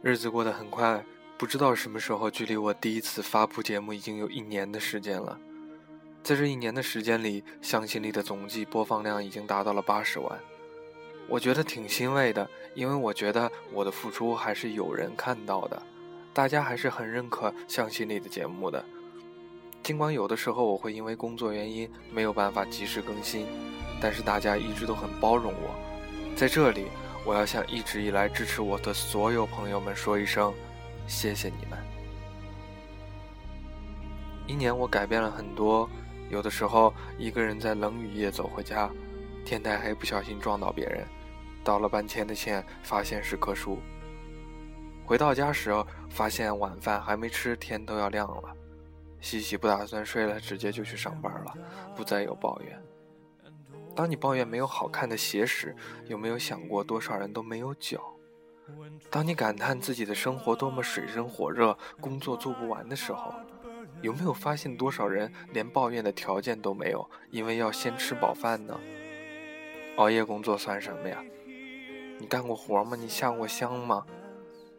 日子过得很快，不知道什么时候，距离我第一次发布节目已经有一年的时间了。在这一年的时间里，向心力的总计播放量已经达到了八十万。我觉得挺欣慰的，因为我觉得我的付出还是有人看到的，大家还是很认可向心力的节目的。尽管有的时候我会因为工作原因没有办法及时更新，但是大家一直都很包容我。在这里，我要向一直以来支持我的所有朋友们说一声，谢谢你们。一年我改变了很多，有的时候一个人在冷雨夜走回家，天太黑不小心撞到别人。道了半天的歉，发现是棵树。回到家时，发现晚饭还没吃，天都要亮了。西西不打算睡了，直接就去上班了，不再有抱怨。当你抱怨没有好看的鞋时，有没有想过多少人都没有脚？当你感叹自己的生活多么水深火热，工作做不完的时候，有没有发现多少人连抱怨的条件都没有，因为要先吃饱饭呢？熬夜工作算什么呀？你干过活吗？你下过乡吗？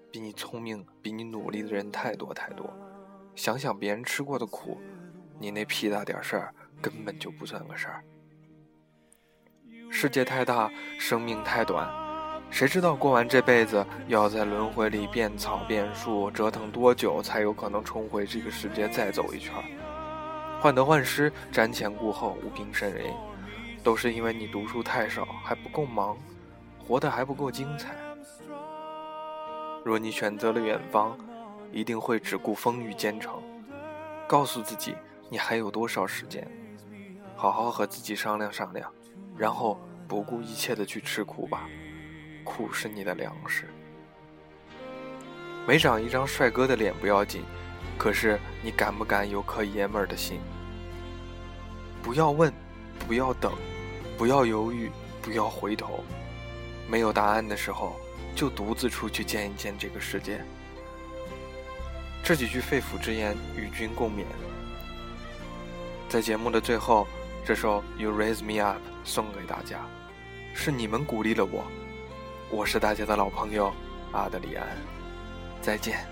比你聪明、比你努力的人太多太多。想想别人吃过的苦，你那屁大点事儿根本就不算个事儿。世界太大，生命太短，谁知道过完这辈子要在轮回里变草变树，折腾多久才有可能重回这个世界再走一圈？患得患失、瞻前顾后、无病呻吟，都是因为你读书太少，还不够忙。活得还不够精彩。若你选择了远方，一定会只顾风雨兼程。告诉自己，你还有多少时间？好好和自己商量商量，然后不顾一切的去吃苦吧。苦是你的粮食。没长一张帅哥的脸不要紧，可是你敢不敢有颗爷们儿的心？不要问，不要等，不要犹豫，不要回头。没有答案的时候，就独自出去见一见这个世界。这几句肺腑之言与君共勉。在节目的最后，这首《You Raise Me Up》送给大家，是你们鼓励了我。我是大家的老朋友阿德里安，再见。